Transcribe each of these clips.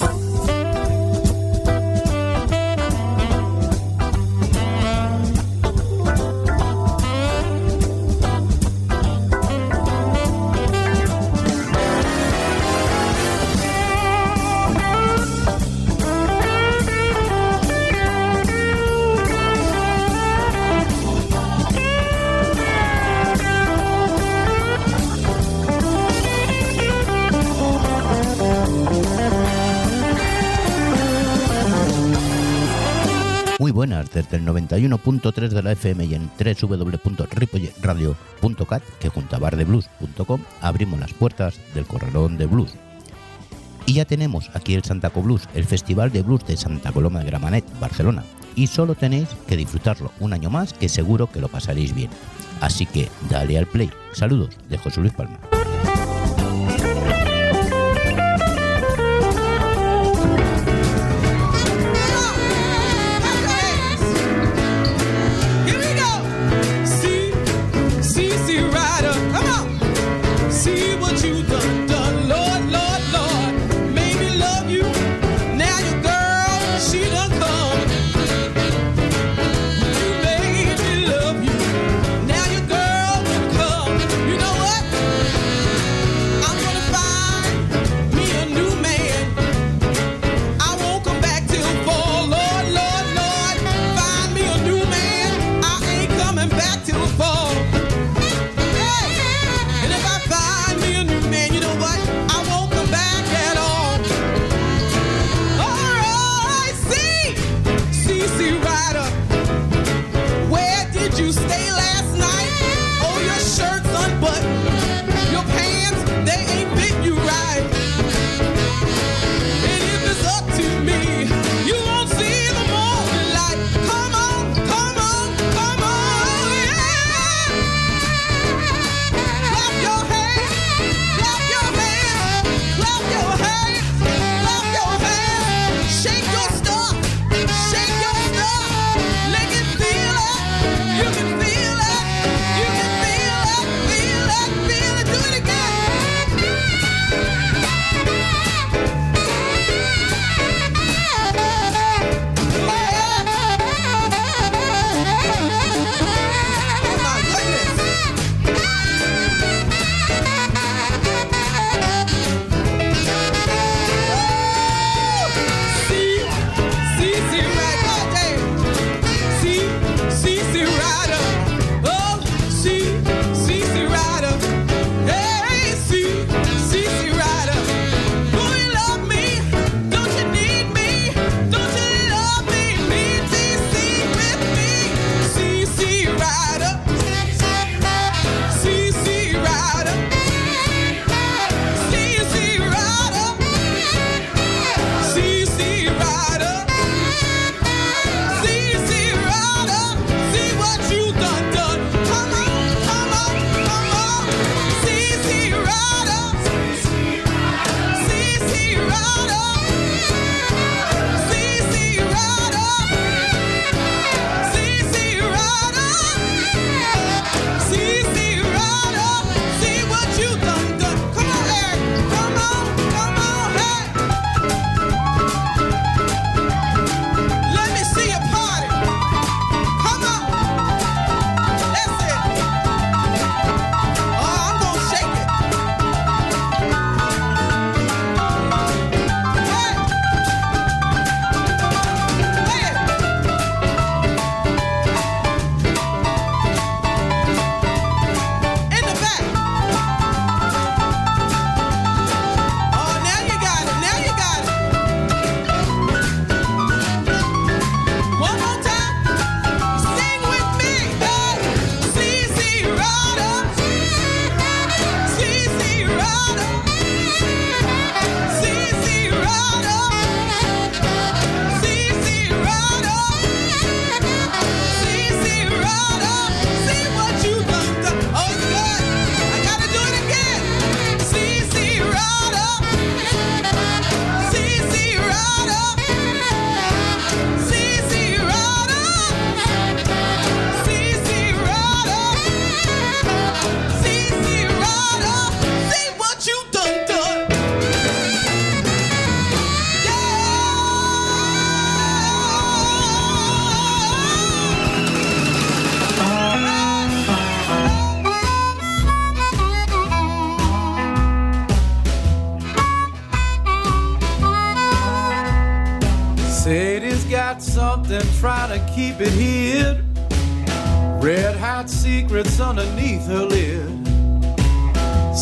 Muy el 91.3 de la FM y en www.ripolletradio.cat, que junto a bardeblues.com abrimos las puertas del Corralón de Blues. Y ya tenemos aquí el Santaco Blues, el Festival de Blues de Santa Coloma de Gramanet, Barcelona. Y solo tenéis que disfrutarlo un año más, que seguro que lo pasaréis bien. Así que dale al play. Saludos de José Luis Palma.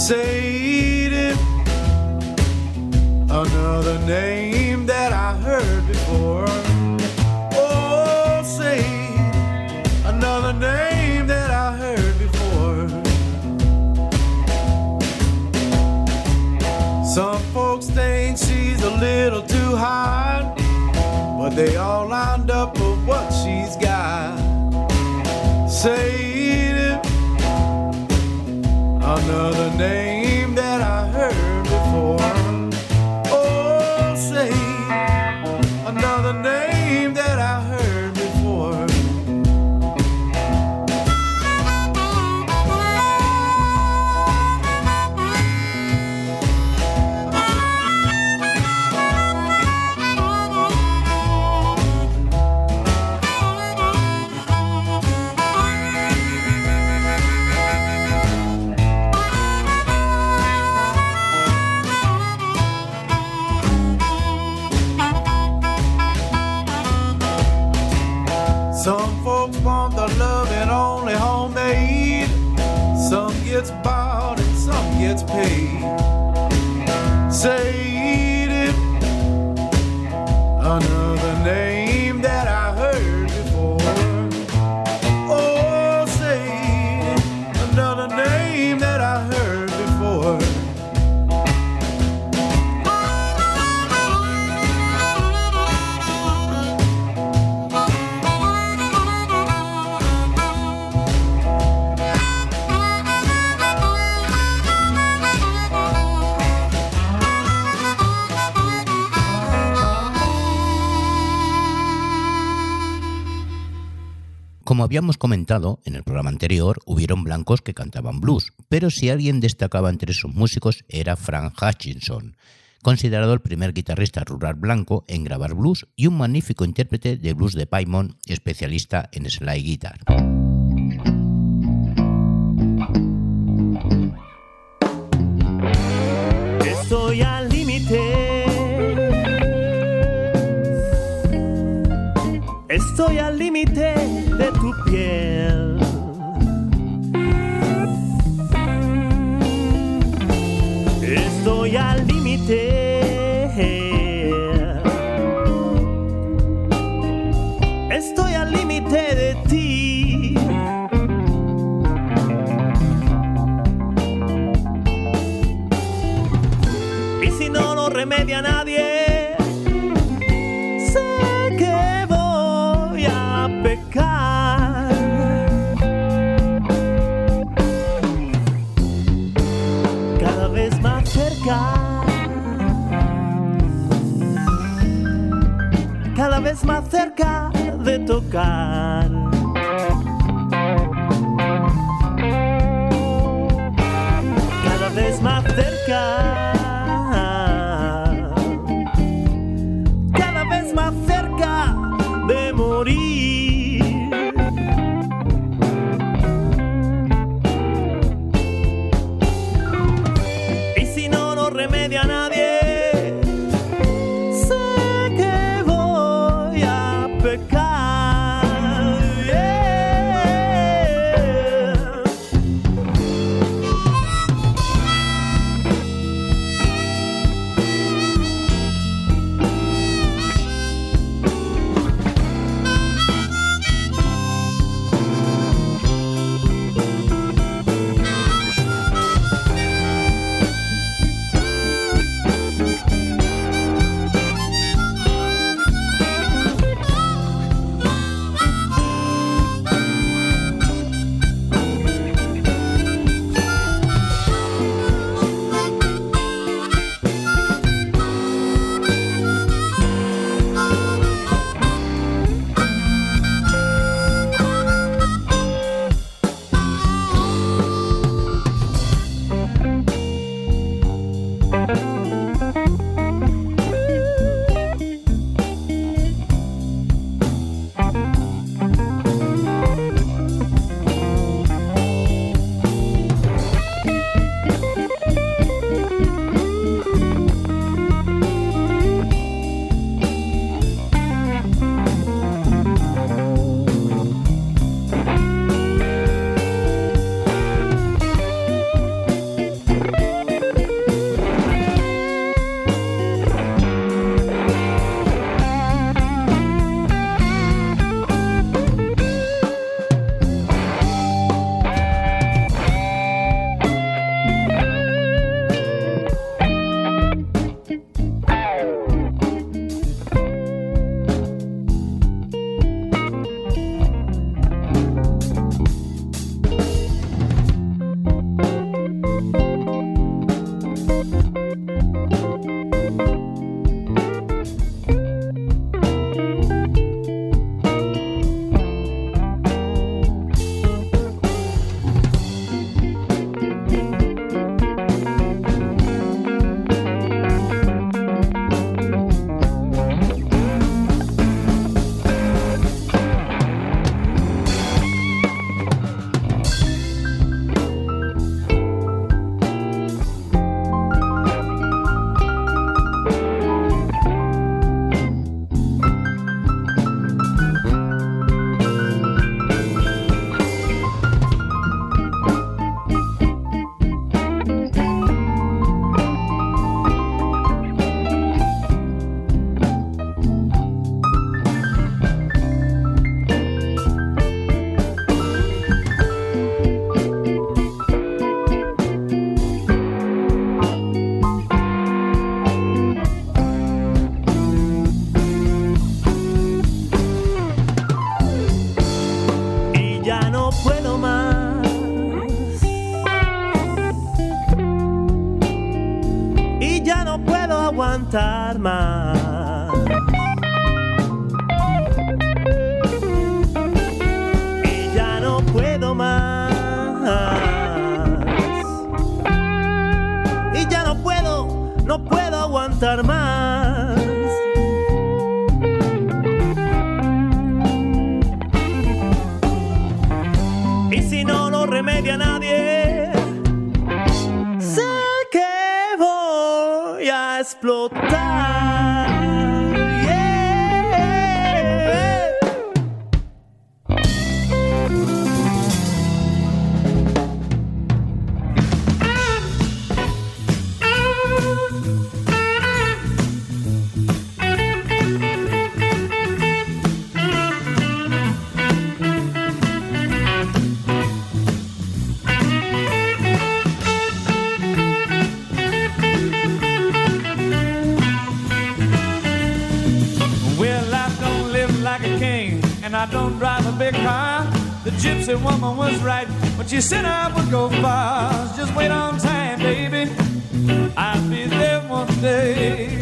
Sadie, another name that I heard before. Oh, Sadie, another name that I heard before. Some folks think she's a little too hot, but they all lined up for what she's got. Sadie, another name Como habíamos comentado en el programa anterior, hubieron blancos que cantaban blues, pero si alguien destacaba entre sus músicos era Frank Hutchinson, considerado el primer guitarrista rural blanco en grabar blues y un magnífico intérprete de blues de Paimon, especialista en slide guitar. Estoy al límite. Estoy al Estoy al límite. Estoy al límite de ti. Y si no lo remedia nadie, Cada vez más cerca de tocar. cada vez más cerca. Y si no lo remedia nadie, sé que voy a explotar. Gypsy woman was right when she said I would go far. Just wait on time, baby. I'll be there one day.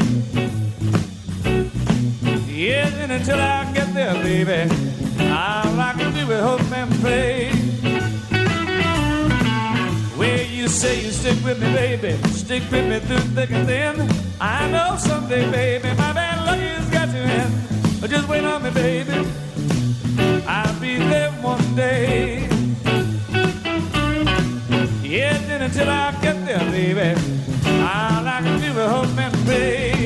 Yes, and until I get there, baby, all I can do is hope and pray. Well, you say you stick with me, baby. Stick with me through thick and thin. I know someday, baby, my bad luck has got to end. Just wait on me, baby. I'll one day. Yes, and until I get there, baby, I can do is hope and pray.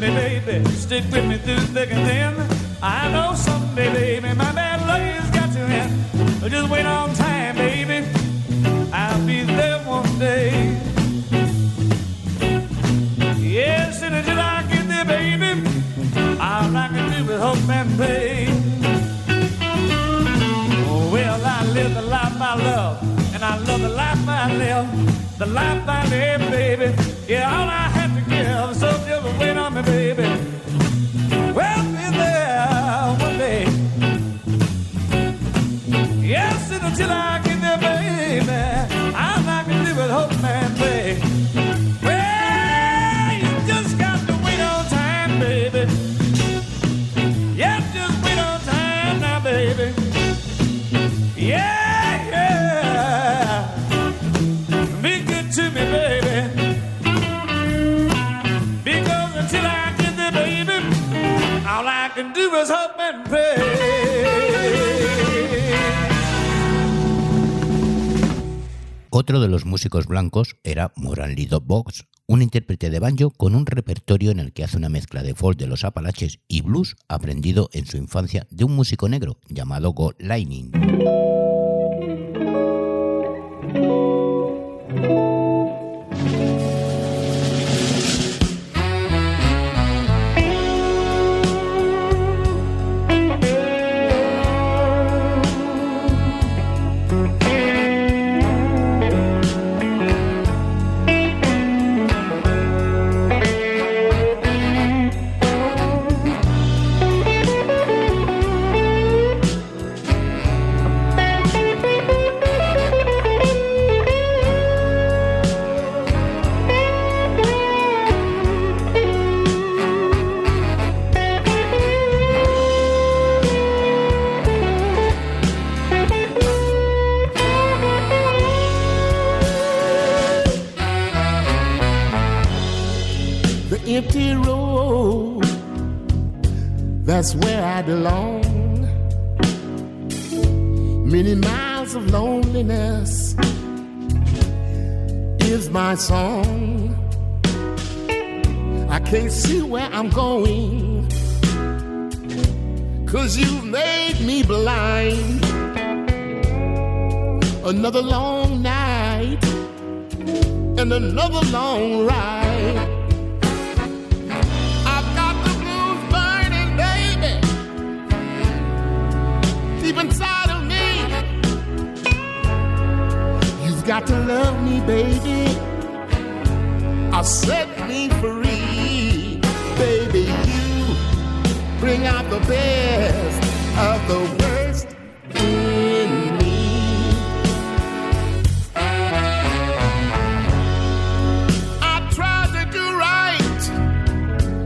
With me, baby. Stick with me through thick and thin. I know someday, blancos era Moran Lido Box, un intérprete de banjo con un repertorio en el que hace una mezcla de folk de los Apalaches y blues aprendido en su infancia de un músico negro llamado Go Lightning.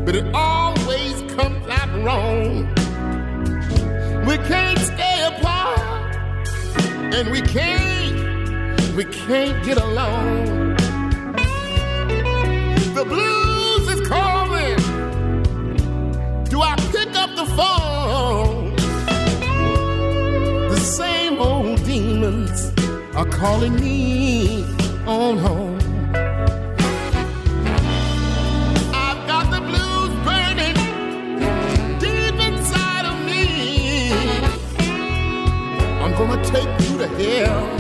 but it always comes out wrong. We can't stay apart, and we can't, we can't get along. The blues is calling. Do I pick up the phone? The same old demons are calling me on home. yeah.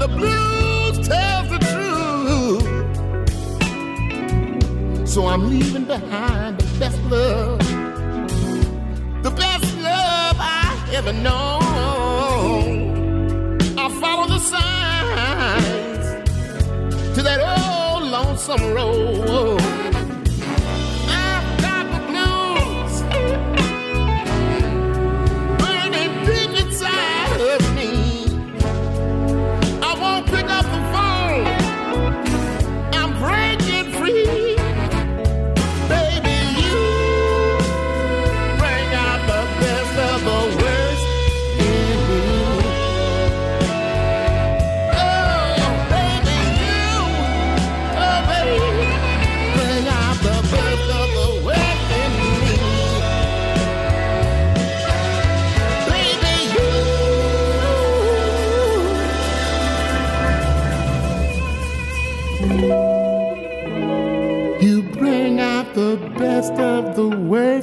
the blues tells the truth. So I'm leaving behind the best love, the best love I ever known. I follow the signs to that old lonesome road.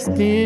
wasted.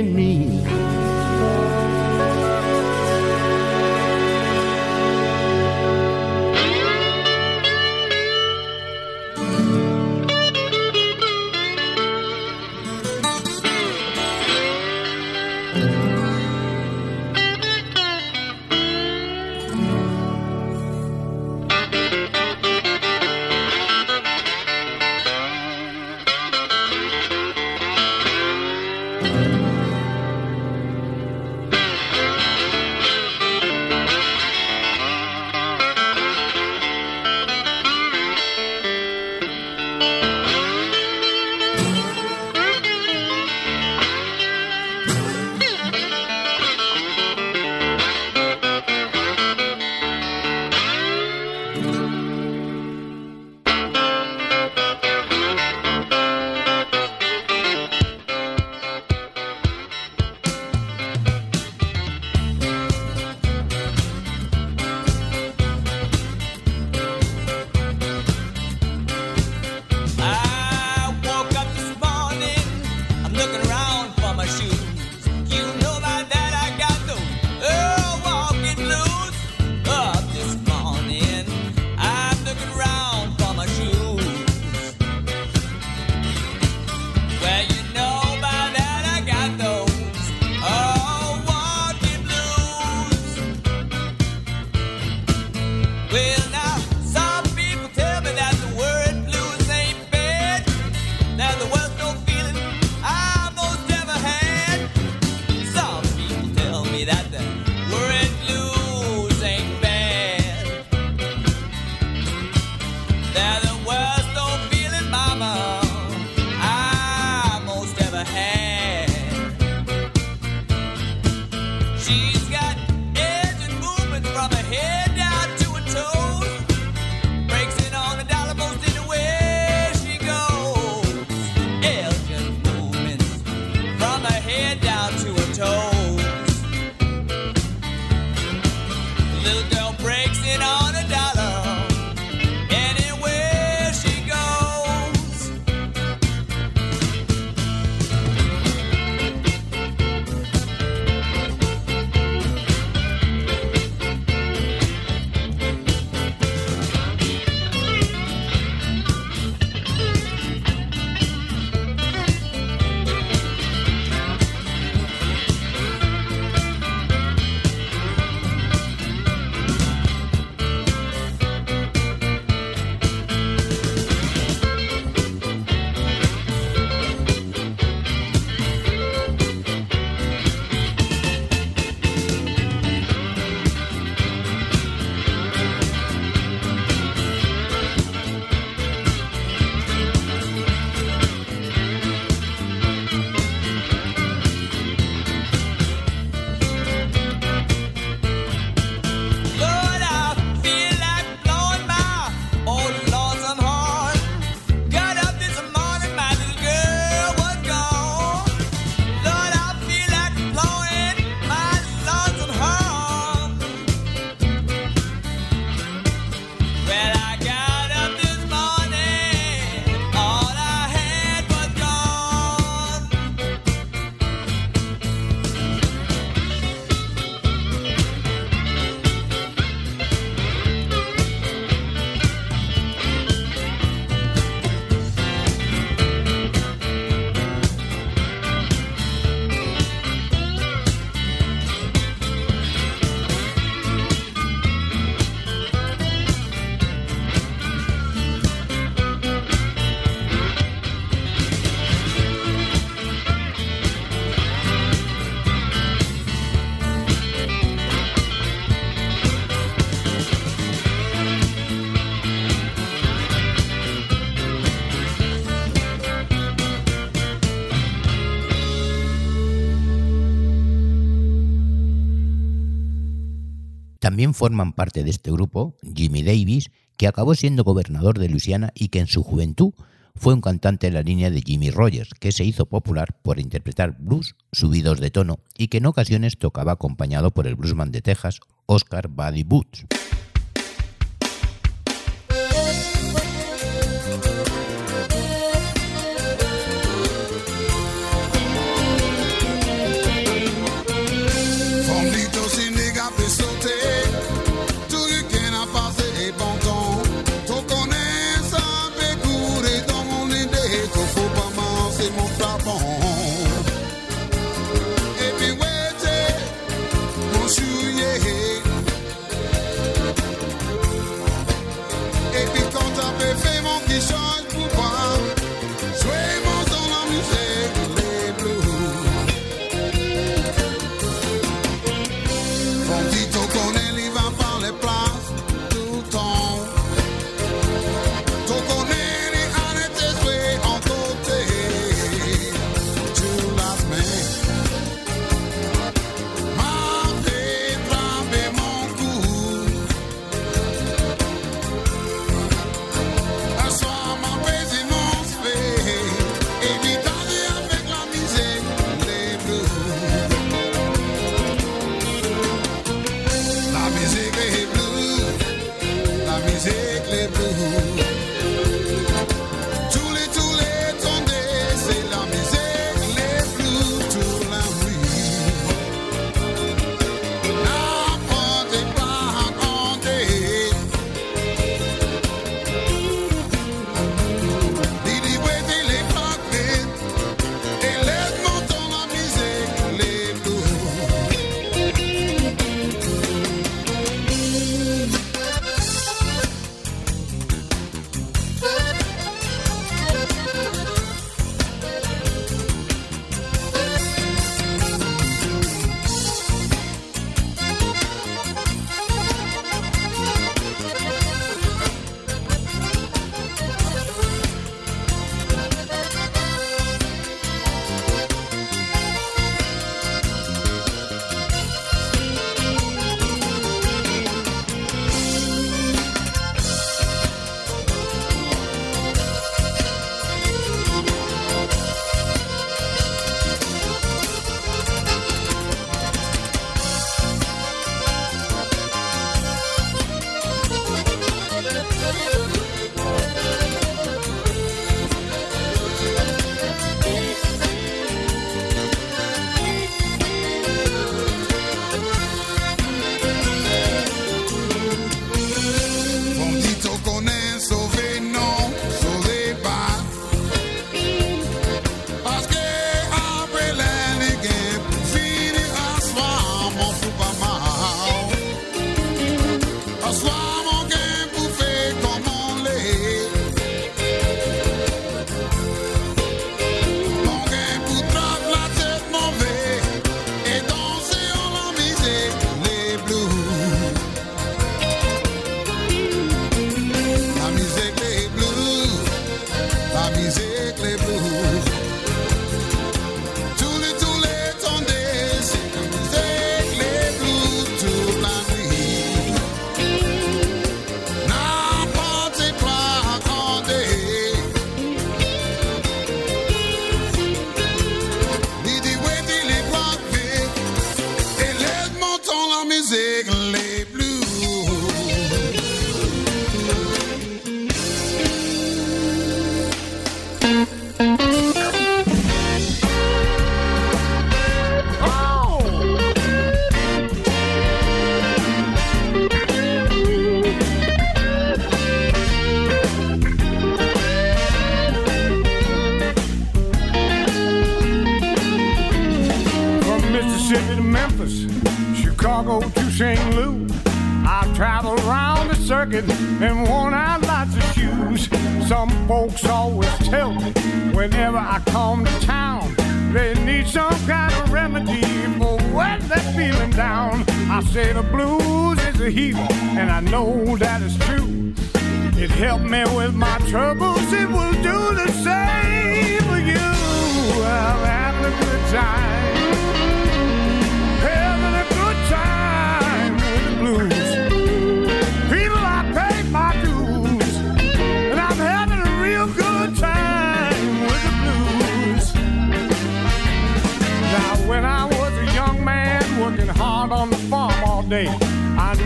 También forman parte de este grupo Jimmy Davis, que acabó siendo gobernador de Luisiana y que en su juventud fue un cantante de la línea de Jimmy Rogers, que se hizo popular por interpretar blues subidos de tono y que en ocasiones tocaba acompañado por el bluesman de Texas, Oscar Buddy Boots. is. music, me blues.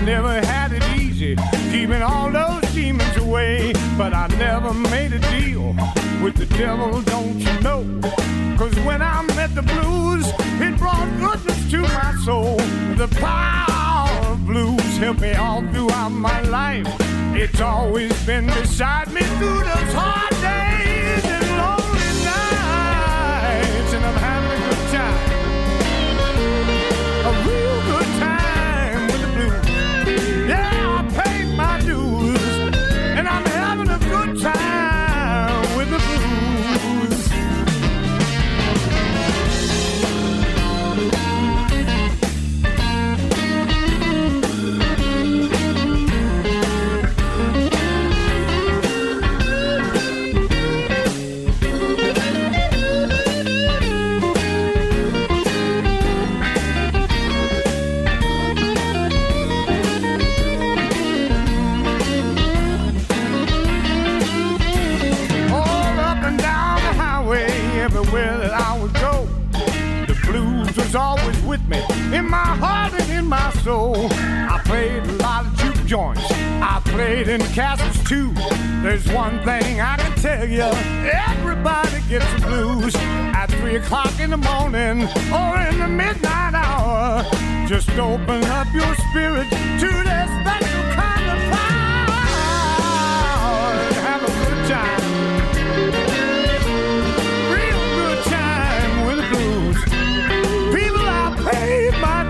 Never had it easy, keeping all those demons away. But I never made a deal with the devil, don't you know? Cause when I met the blues, it brought goodness to my soul. The power of blues helped me all throughout my life. It's always been beside me through those hard days Played in castles too. There's one thing I can tell you, everybody gets the blues at three o'clock in the morning or in the midnight hour. Just open up your spirit to that special kind of power and have a good time. Real good time with the blues. People, I paid my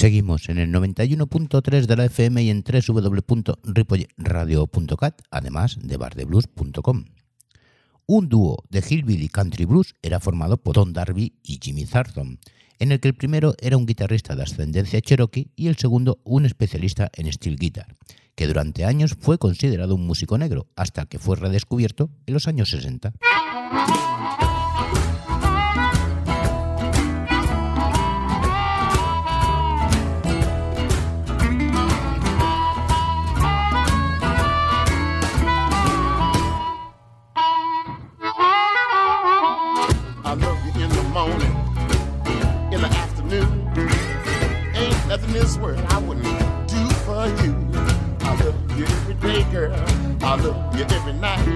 Seguimos en el 91.3 de la FM y en www.ripoyradio.cat, además de bardeblues.com. Un dúo de Hillbilly Country Blues era formado por Tom Darby y Jimmy Thornton, en el que el primero era un guitarrista de ascendencia cherokee y el segundo un especialista en steel guitar, que durante años fue considerado un músico negro hasta que fue redescubierto en los años 60. This world I wouldn't do for you. I love you every day, girl. I love you every night.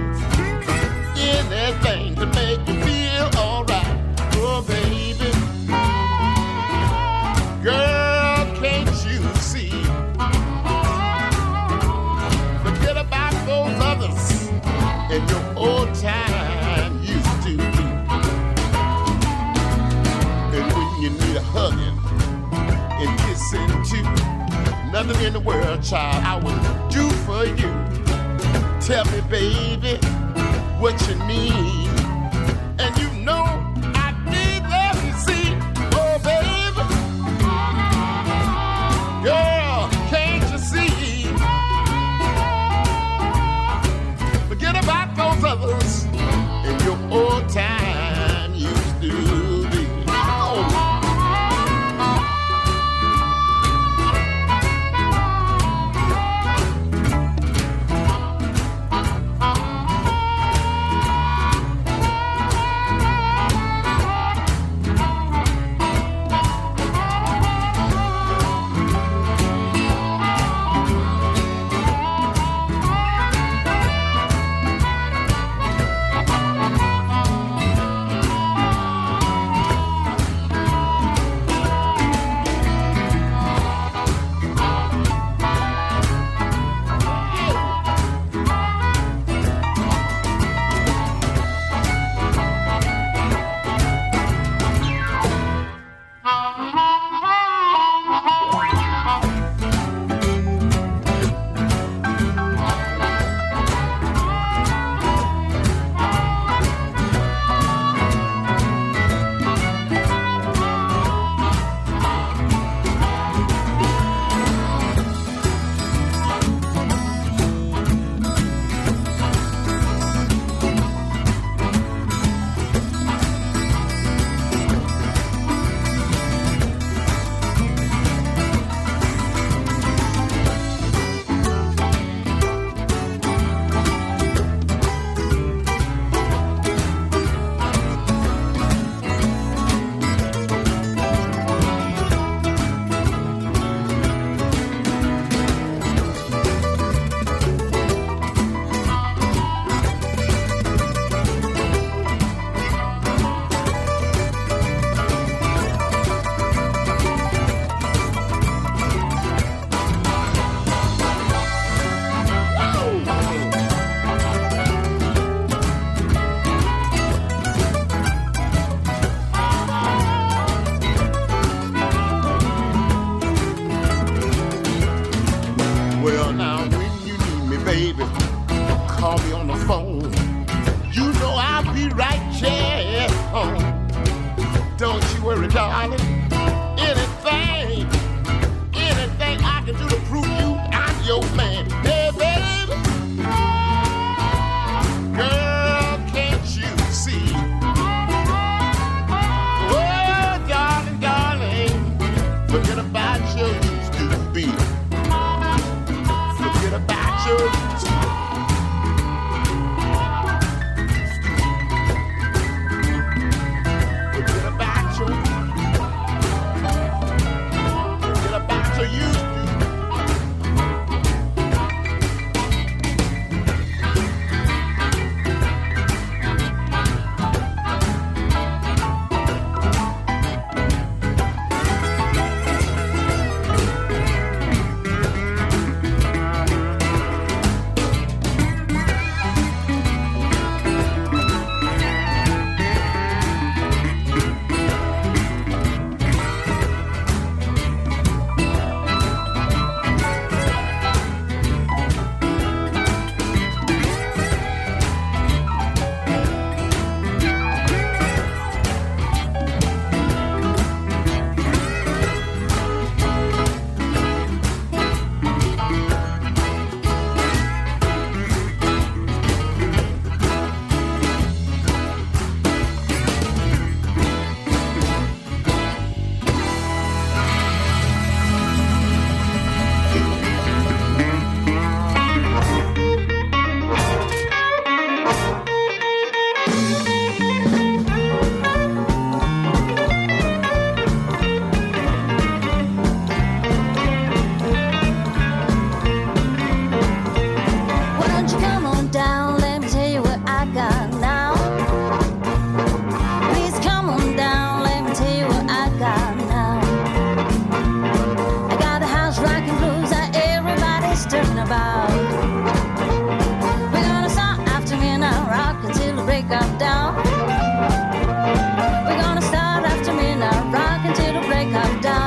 Anything to make you feel alright. Oh, baby. Nothing in the world, child, I would do for you. Tell me, baby, what you need. like I've done.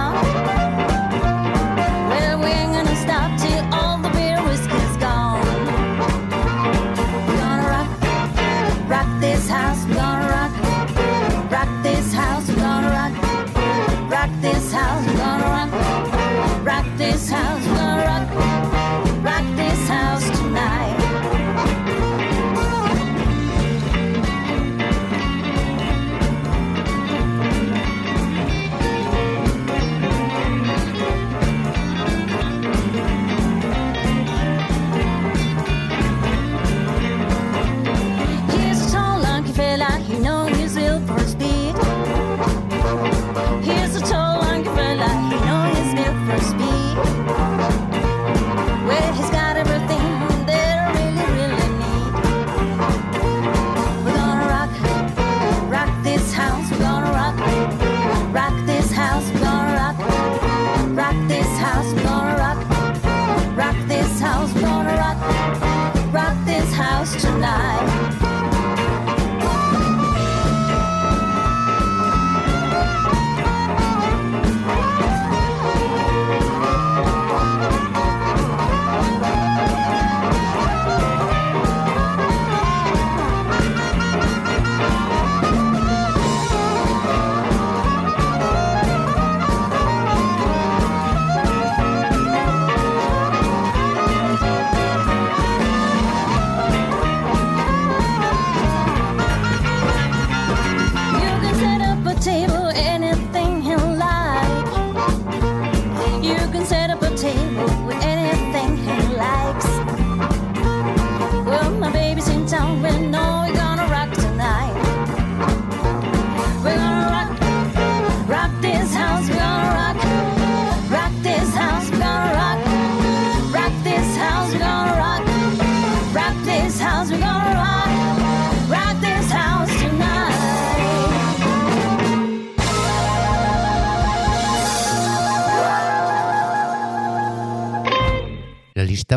with anything like.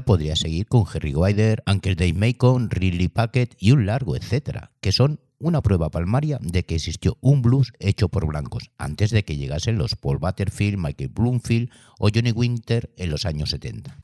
podría seguir con Harry Wider, Anker Dave Macon, Ridley Packett y un largo etcétera, que son una prueba palmaria de que existió un blues hecho por blancos antes de que llegasen los Paul Butterfield, Michael Bloomfield o Johnny Winter en los años 70.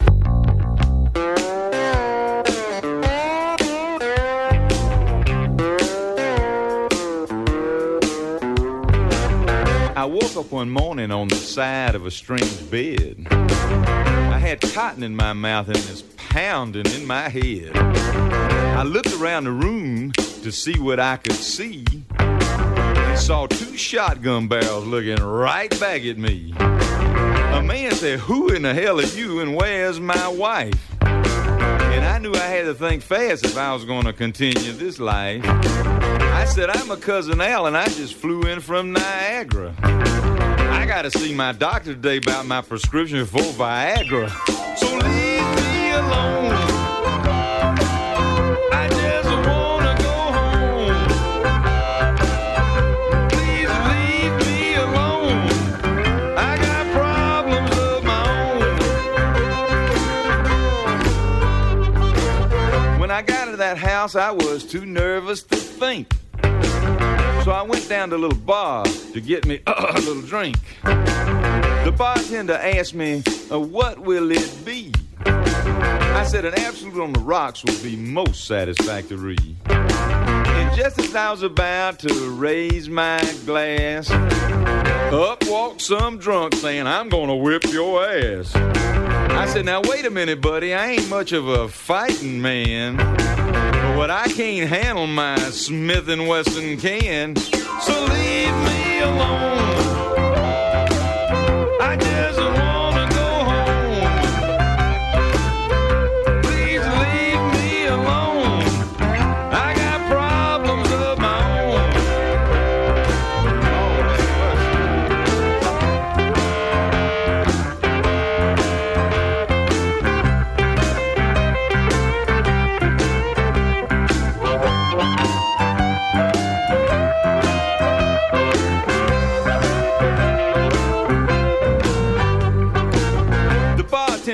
Up one morning on the side of a strange bed. I had cotton in my mouth and it's pounding in my head. I looked around the room to see what I could see and saw two shotgun barrels looking right back at me. A man said, Who in the hell are you and where's my wife? And I knew I had to think fast if I was going to continue this life. Said, I'm a cousin Al, and I just flew in from Niagara. I got to see my doctor today about my prescription for Viagra. So leave me alone. I just want to go home. Please leave me alone. I got problems of my own. When I got to that house, I was too nervous to think. So I went down to a little bar to get me a little drink. The bartender asked me, uh, What will it be? I said, An Absolut on the rocks would be most satisfactory. And just as I was about to raise my glass, up walked some drunk saying, I'm gonna whip your ass. I said, Now wait a minute, buddy, I ain't much of a fighting man. But what I can't handle, my Smith and Wesson can. So leave me alone.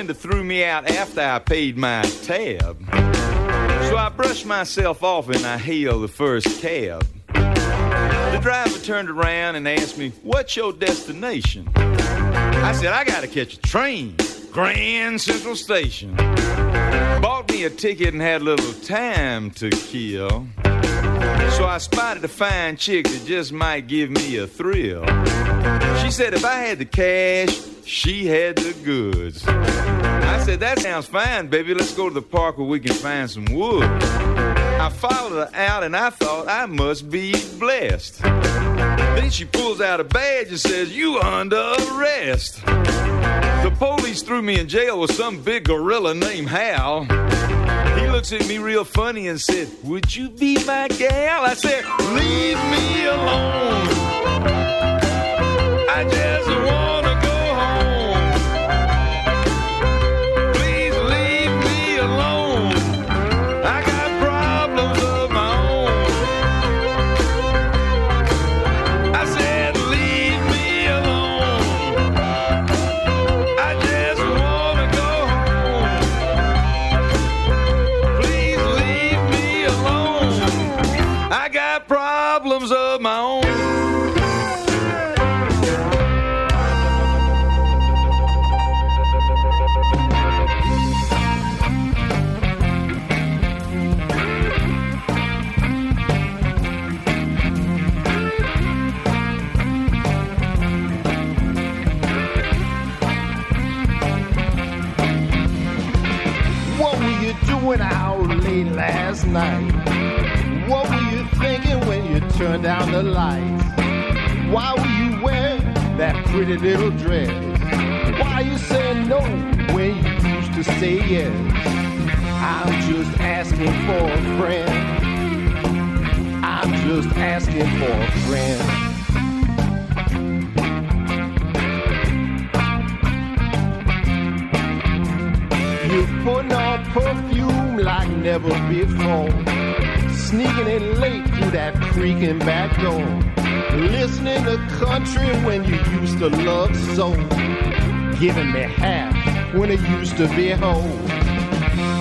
Bartender threw me out after I paid my tab. So I brushed myself off and I hailed the first cab. The driver turned around and asked me, What's your destination? I said, I gotta catch a train, Grand Central Station. Bought me a ticket and had a little time to kill. So I spotted a fine chick that just might give me a thrill. She said if I had the cash, she had the goods. I said, that sounds fine, baby. Let's go to the park where we can find some wood. I followed her out and I thought I must be blessed. Then she pulls out a badge and says, You under arrest. The police threw me in jail with some big gorilla named Hal. He looks at me real funny and said, Would you be my gal? I said, Leave me alone. I just wanna night? What were you thinking when you turned down the lights? Why were you wearing that pretty little dress? Why you saying no when you used to say yes? I'm just asking for a friend. I'm just asking for a friend. Perfume like never before. Sneaking in late through that creaking back door. Listening to country when you used to love so. Giving me half when it used to be whole.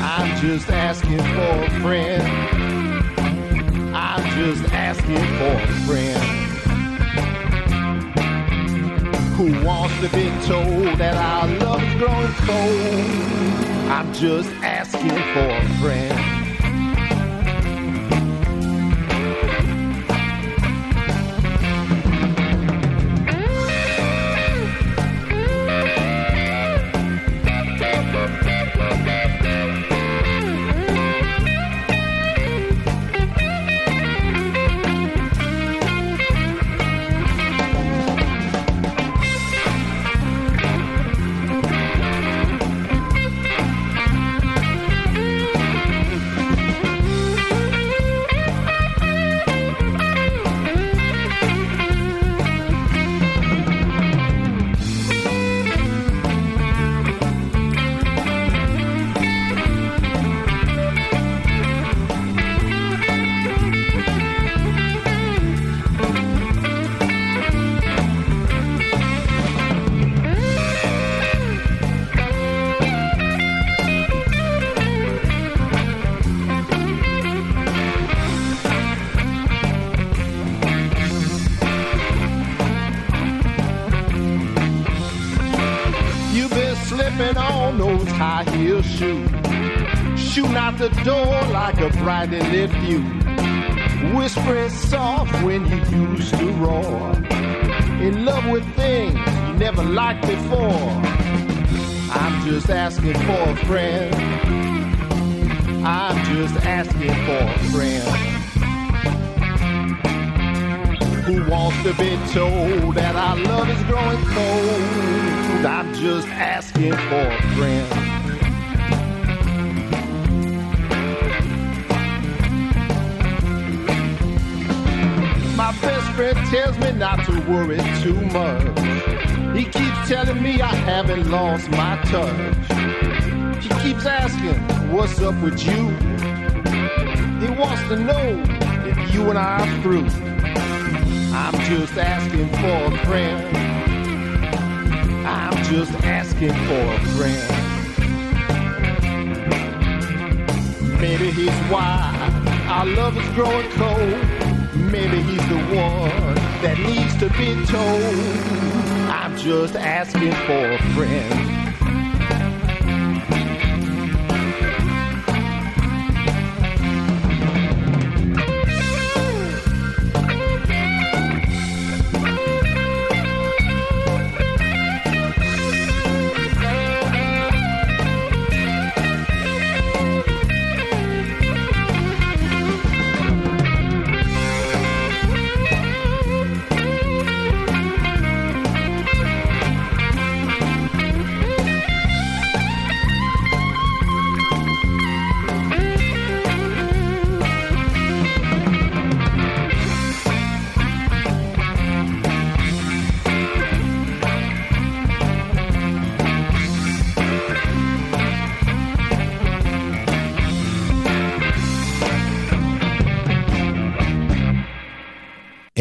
I'm just asking for a friend. I'm just asking for a friend who wants to be told that our love's growing cold. I'm just asking for a friend. The door like a brightly lit fuse. Whispering soft when you used to roar. In love with things you never liked before. I'm just asking for a friend. I'm just asking for a friend who wants to be told that our love is growing cold. I'm just asking for a friend. My best friend tells me not to worry too much. He keeps telling me I haven't lost my touch. He keeps asking, what's up with you? He wants to know if you and I are through. I'm just asking for a friend. I'm just asking for a friend. Maybe he's why our love is growing cold. Maybe he's the one that needs to be told. I'm just asking for a friend.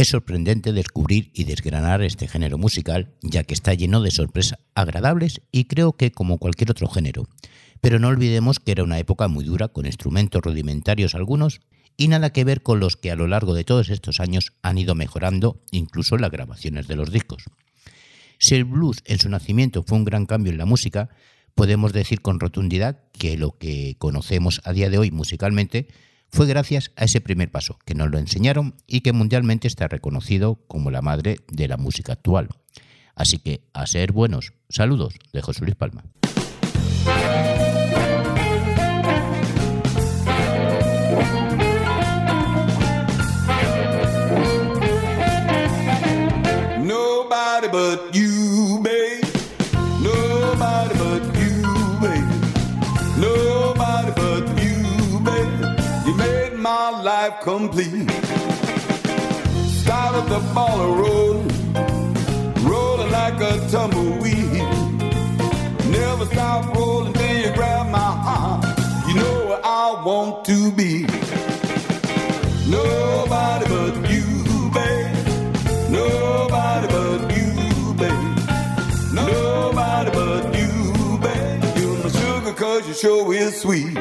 Es sorprendente descubrir y desgranar este género musical, ya que está lleno de sorpresas agradables y creo que como cualquier otro género. Pero no olvidemos que era una época muy dura, con instrumentos rudimentarios algunos, y nada que ver con los que a lo largo de todos estos años han ido mejorando, incluso las grabaciones de los discos. Si el blues en su nacimiento fue un gran cambio en la música, podemos decir con rotundidad que lo que conocemos a día de hoy musicalmente fue gracias a ese primer paso, que nos lo enseñaron y que mundialmente está reconocido como la madre de la música actual. Así que, a ser buenos, saludos de José Luis Palma. Life complete. Started the ball rolling, rolling like a tumbleweed. Never stop rolling till you grab my heart. You know where I want to be. Nobody but you, babe. Nobody but you, babe. Nobody but you, babe. You're my sugar cause your show is sweet.